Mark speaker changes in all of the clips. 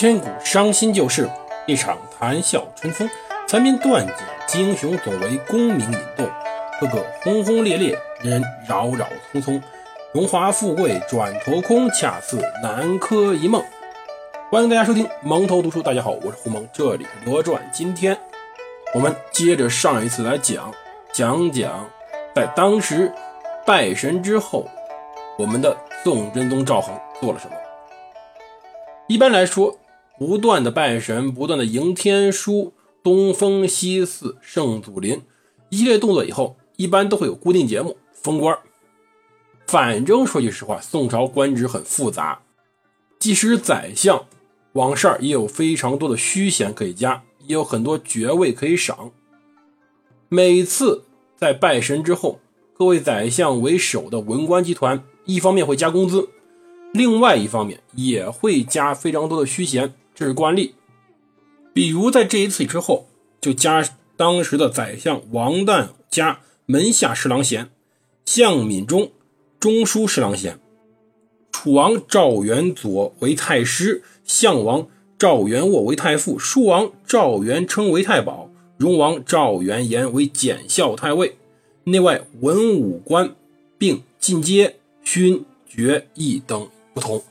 Speaker 1: 千古伤心旧事，一场谈笑春风。残篇断简英雄，总为功名引动。个个轰轰烈烈，人人扰扰匆匆。荣华富贵转头空，恰似南柯一梦。欢迎大家收听蒙头读书，大家好，我是胡蒙，这里《罗传》。今天我们接着上一次来讲讲讲，在当时拜神之后，我们的宋真宗赵恒做了什么。一般来说，不断的拜神，不断的迎天书、东风西寺、圣祖林一系列动作以后，一般都会有固定节目封官。反正说句实话，宋朝官职很复杂，即使宰相。往事也有非常多的虚衔可以加，也有很多爵位可以赏。每次在拜神之后，各位宰相为首的文官集团，一方面会加工资，另外一方面也会加非常多的虚衔，这是惯例。比如在这一次之后，就加当时的宰相王旦加门下侍郎衔，向敏中中书侍郎衔。楚王赵元佐为太师，项王赵元沃为太傅，舒王赵元称为太保，荣王赵元言为检校太尉。内外文武官并进阶勋爵一等不同，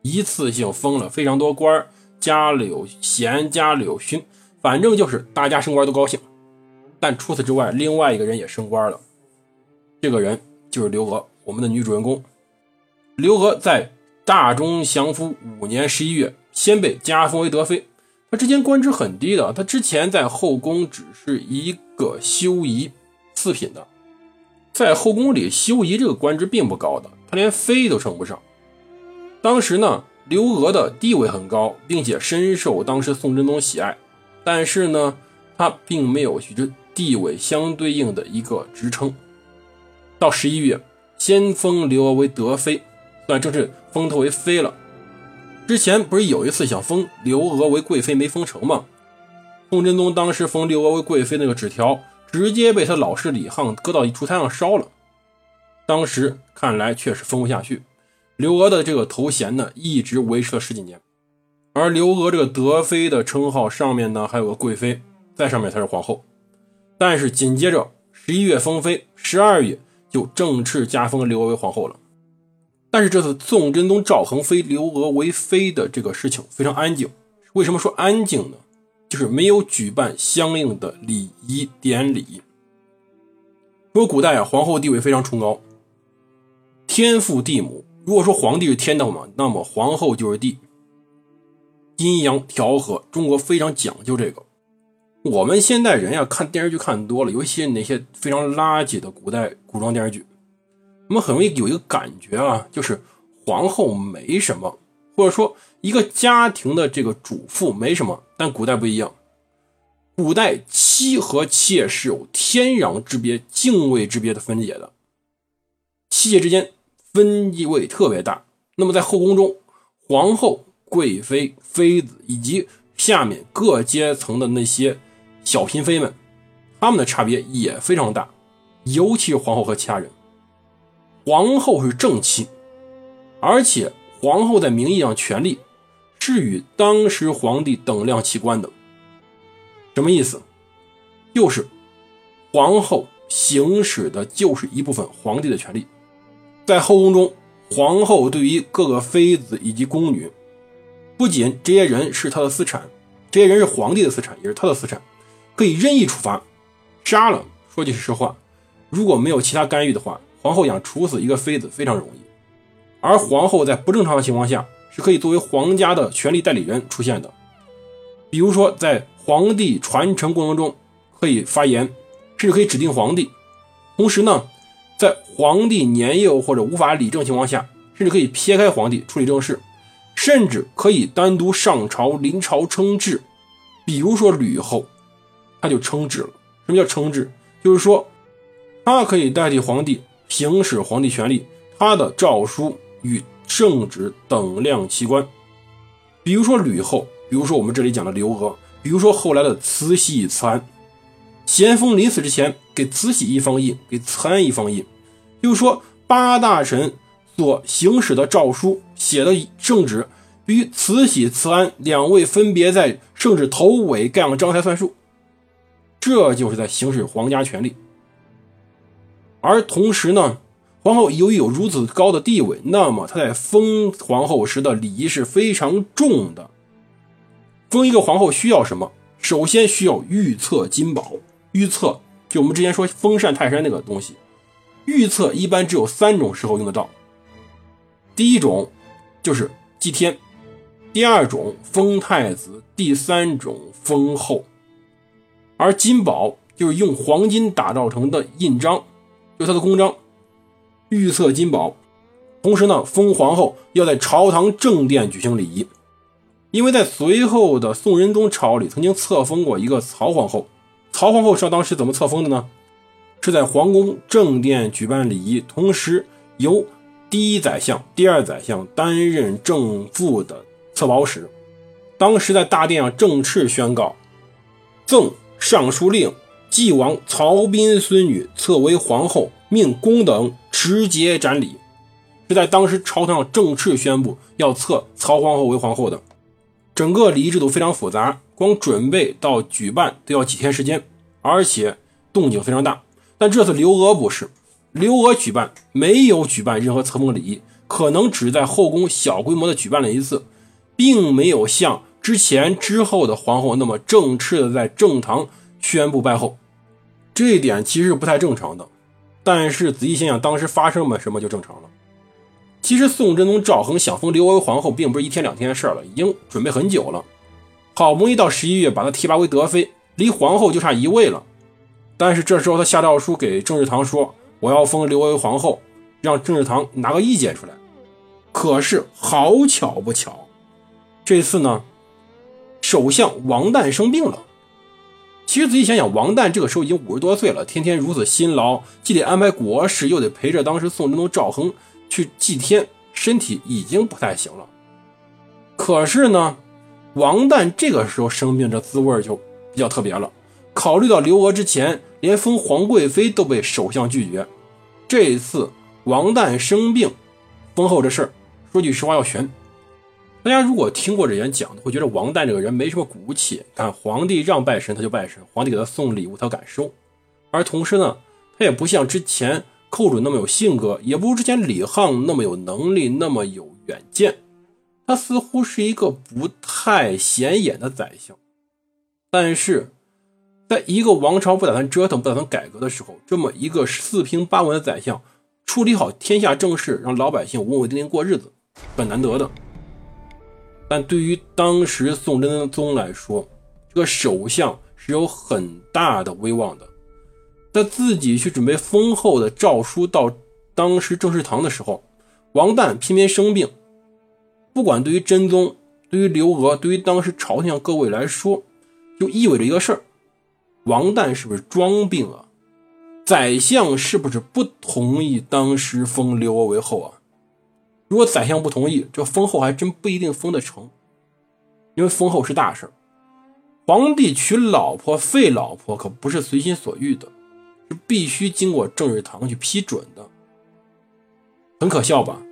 Speaker 1: 一次性封了非常多官，加了有衔，加了有勋，反正就是大家升官都高兴。但除此之外，另外一个人也升官了，这个人就是刘娥，我们的女主人公。刘娥在大中祥符五年十一月，先被加封为德妃。她之前官职很低的，她之前在后宫只是一个修仪四品的，在后宫里修仪这个官职并不高的，她连妃都称不上。当时呢，刘娥的地位很高，并且深受当时宋真宗喜爱，但是呢，她并没有与之地位相对应的一个职称。到十一月，先封刘娥为德妃。算正式封她为妃了。之前不是有一次想封刘娥为贵妃没封成吗？宋真宗当时封刘娥为贵妃那个纸条，直接被他老师李沆搁到一烛台上烧了。当时看来确实封不下去。刘娥的这个头衔呢，一直维持了十几年。而刘娥这个德妃的称号上面呢，还有个贵妃，在上面才是皇后。但是紧接着十一月封妃，十二月就正式加封刘娥为皇后了。但是这次宋真宗赵恒妃刘娥为妃的这个事情非常安静。为什么说安静呢？就是没有举办相应的礼仪典礼。说古代啊，皇后地位非常崇高，天父地母。如果说皇帝是天的话，那么皇后就是地，阴阳调和。中国非常讲究这个。我们现代人呀，看电视剧看多了，尤其是那些非常垃圾的古代古装电视剧。我们很容易有一个感觉啊，就是皇后没什么，或者说一个家庭的这个主妇没什么。但古代不一样，古代妻和妾是有天壤之别、敬畏之别的分解的，妻妾之间分地位特别大。那么在后宫中，皇后、贵妃、妃子以及下面各阶层的那些小嫔妃们，他们的差别也非常大，尤其是皇后和其他人。皇后是正妻，而且皇后在名义上权力是与当时皇帝等量齐观的。什么意思？就是皇后行使的就是一部分皇帝的权利。在后宫中，皇后对于各个妃子以及宫女，不仅这些人是她的私产，这些人是皇帝的私产，也是她的私产，可以任意处罚，杀了。说句实话，如果没有其他干预的话。皇后想处死一个妃子非常容易，而皇后在不正常的情况下是可以作为皇家的权力代理人出现的。比如说，在皇帝传承过程中可以发言，甚至可以指定皇帝。同时呢，在皇帝年幼或者无法理政情况下，甚至可以撇开皇帝处理政事，甚至可以单独上朝临朝称制。比如说吕后，他就称制了。什么叫称制？就是说，他可以代替皇帝。行使皇帝权力，他的诏书与圣旨等量齐观。比如说吕后，比如说我们这里讲的刘娥，比如说后来的慈禧、慈安。咸丰临死之前给慈禧一封印，给慈安一封印，就是说八大臣所行使的诏书写的圣旨必须慈禧、慈安两位分别在圣旨头尾盖上章才算数。这就是在行使皇家权力。而同时呢，皇后由于有如此高的地位，那么她在封皇后时的礼仪是非常重的。封一个皇后需要什么？首先需要御册金宝。预测就我们之前说封禅泰山那个东西。预测一般只有三种时候用得到。第一种就是祭天，第二种封太子，第三种封后。而金宝就是用黄金打造成的印章，就是它的公章。预测金宝，同时呢，封皇后要在朝堂正殿举行礼仪。因为在随后的宋仁宗朝里，曾经册封过一个曹皇后。曹皇后是当时怎么册封的呢？是在皇宫正殿举办礼仪，同时由第一宰相、第二宰相担任正副的册宝使。当时在大殿上正式宣告：赠尚书令继王曹彬孙女册为皇后，命宫等持节斩礼。是在当时朝堂上正式宣布要册曹皇后为皇后的。整个礼仪制度非常复杂，光准备到举办都要几天时间，而且动静非常大。但这次刘娥不是，刘娥举办没有举办任何册封礼仪，可能只在后宫小规模的举办了一次，并没有像之前之后的皇后那么正式的在正堂宣布拜后。这一点其实不太正常的。但是仔细想想，当时发生了什么就正常了。其实宋真宗赵恒想封刘娥为皇后，并不是一天两天的事了，已经准备很久了。好不容易到十一月把他提拔为德妃，离皇后就差一位了。但是这时候他下诏书给郑世堂说：“我要封刘娥为皇后，让郑世堂拿个意见出来。”可是好巧不巧，这次呢，首相王旦生病了。其实仔细想想，王旦这个时候已经五十多岁了，天天如此辛劳，既得安排国事，又得陪着当时宋真宗赵恒。去祭天，身体已经不太行了。可是呢，王旦这个时候生病，这滋味就比较特别了。考虑到刘娥之前连封皇贵妃都被首相拒绝，这一次王旦生病，封后这事儿，说句实话要悬。大家如果听过这演讲的，会觉得王旦这个人没什么骨气。看皇帝让拜神他就拜神，皇帝给他送礼物他敢收，而同时呢，他也不像之前。寇准那么有性格，也不如之前李沆那么有能力，那么有远见。他似乎是一个不太显眼的宰相，但是，在一个王朝不打算折腾、不打算改革的时候，这么一个四平八稳的宰相，处理好天下政事，让老百姓稳稳定定过日子，很难得的。但对于当时宋真宗来说，这个首相是有很大的威望的。他自己去准备丰厚的诏书到当时正式堂的时候，王旦偏偏生病。不管对于真宗、对于刘娥、对于当时朝廷上各位来说，就意味着一个事儿：王旦是不是装病啊？宰相是不是不同意当时封刘娥为后啊？如果宰相不同意，这封后还真不一定封得成，因为封后是大事皇帝娶老婆、废老婆可不是随心所欲的。是必须经过政治堂去批准的，很可笑吧？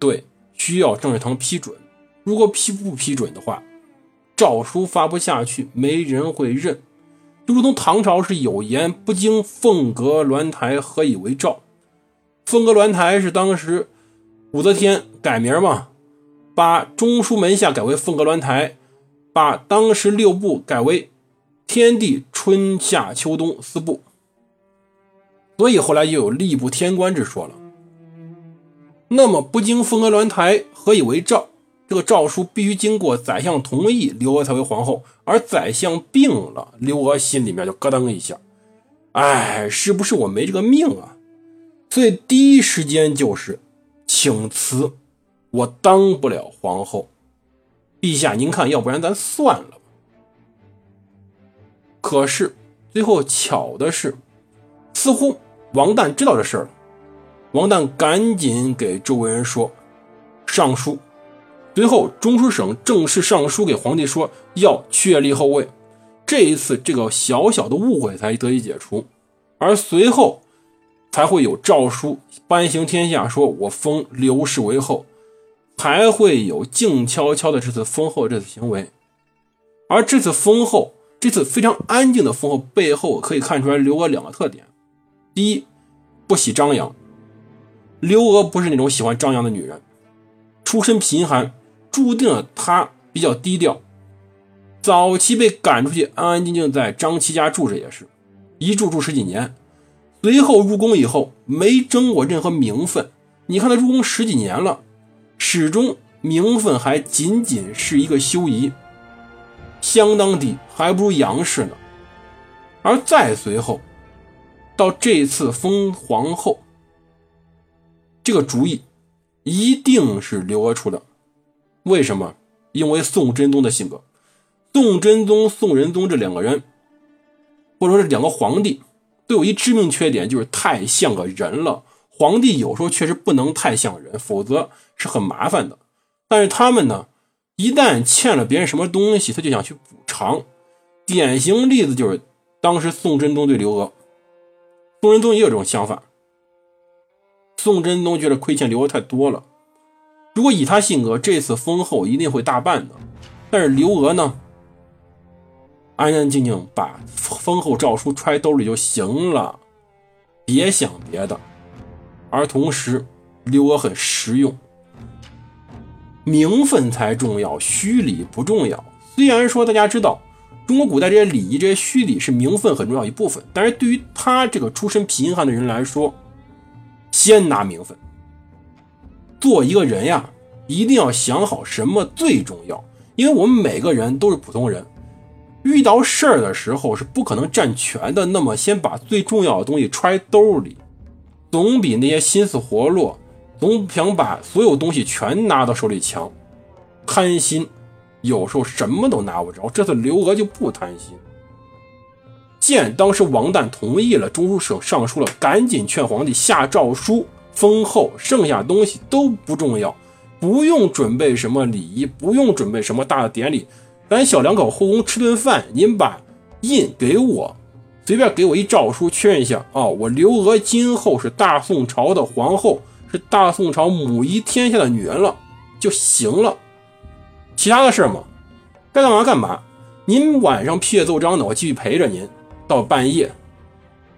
Speaker 1: 对，需要政治堂批准。如果批不批准的话，诏书发不下去，没人会认。就如同唐朝是有言：“不经凤阁鸾台，何以为诏？”凤阁鸾台是当时武则天改名嘛，把中书门下改为凤阁鸾台，把当时六部改为天地春夏秋冬四部。所以后来又有吏部天官之说了。那么不经凤阁鸾台，何以为诏？这个诏书必须经过宰相同意，刘娥才为皇后。而宰相病了，刘娥心里面就咯噔一下，哎，是不是我没这个命啊？所以第一时间就是请辞，我当不了皇后。陛下，您看，要不然咱算了吧。可是最后巧的是，似乎。王旦知道这事儿了，王旦赶紧给周围人说，上书。随后，中书省正式上书给皇帝说要确立后位。这一次，这个小小的误会才得以解除，而随后才会有诏书颁行天下，说我封刘氏为后。才会有静悄悄的这次封后这次行为。而这次封后，这次非常安静的封后背后，可以看出来刘娥两个特点：第一，不喜张扬。刘娥不是那种喜欢张扬的女人，出身贫寒，注定了她比较低调。早期被赶出去，安安静静在张琪家住着也是，一住住十几年。随后入宫以后，没争过任何名分。你看他入宫十几年了，始终名分还仅仅是一个修仪，相当低，还不如杨氏呢。而再随后，到这次封皇后。这个主意一定是刘娥出的，为什么？因为宋真宗的性格，宋真宗、宋仁宗这两个人，或者说是两个皇帝，都有一致命缺点，就是太像个人了。皇帝有时候确实不能太像人，否则是很麻烦的。但是他们呢，一旦欠了别人什么东西，他就想去补偿。典型例子就是当时宋真宗对刘娥，宋仁宗也有这种想法。宋真宗觉得亏欠刘娥太多了，如果以他性格，这次封后一定会大办的。但是刘娥呢，安安静静把封后诏书揣兜里就行了，别想别的。而同时，刘娥很实用，名分才重要，虚礼不重要。虽然说大家知道，中国古代这些礼仪、这些虚礼是名分很重要一部分，但是对于他这个出身贫寒的人来说，先拿名分。做一个人呀，一定要想好什么最重要，因为我们每个人都是普通人，遇到事儿的时候是不可能占全的。那么，先把最重要的东西揣兜里，总比那些心思活络、总想把所有东西全拿到手里强。贪心有时候什么都拿不着。这次刘娥就不贪心。见当时王旦同意了，中书省上书了，赶紧劝皇帝下诏书封后，剩下东西都不重要，不用准备什么礼仪，不用准备什么大的典礼，咱小两口后宫吃顿饭，您把印给我，随便给我一诏书确认一下。啊，我刘娥今后是大宋朝的皇后，是大宋朝母仪天下的女人了就行了，其他的事嘛，该干嘛干嘛，您晚上批阅奏章呢，我继续陪着您。到半夜，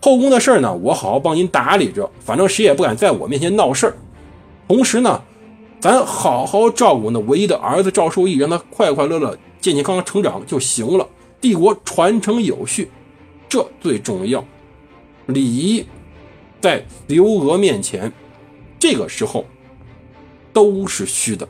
Speaker 1: 后宫的事儿呢，我好好帮您打理着。反正谁也不敢在我面前闹事儿。同时呢，咱好好照顾那唯一的儿子赵受益，让他快快乐乐、健健康康成长就行了。帝国传承有序，这最重要。礼仪在刘娥面前，这个时候都是虚的。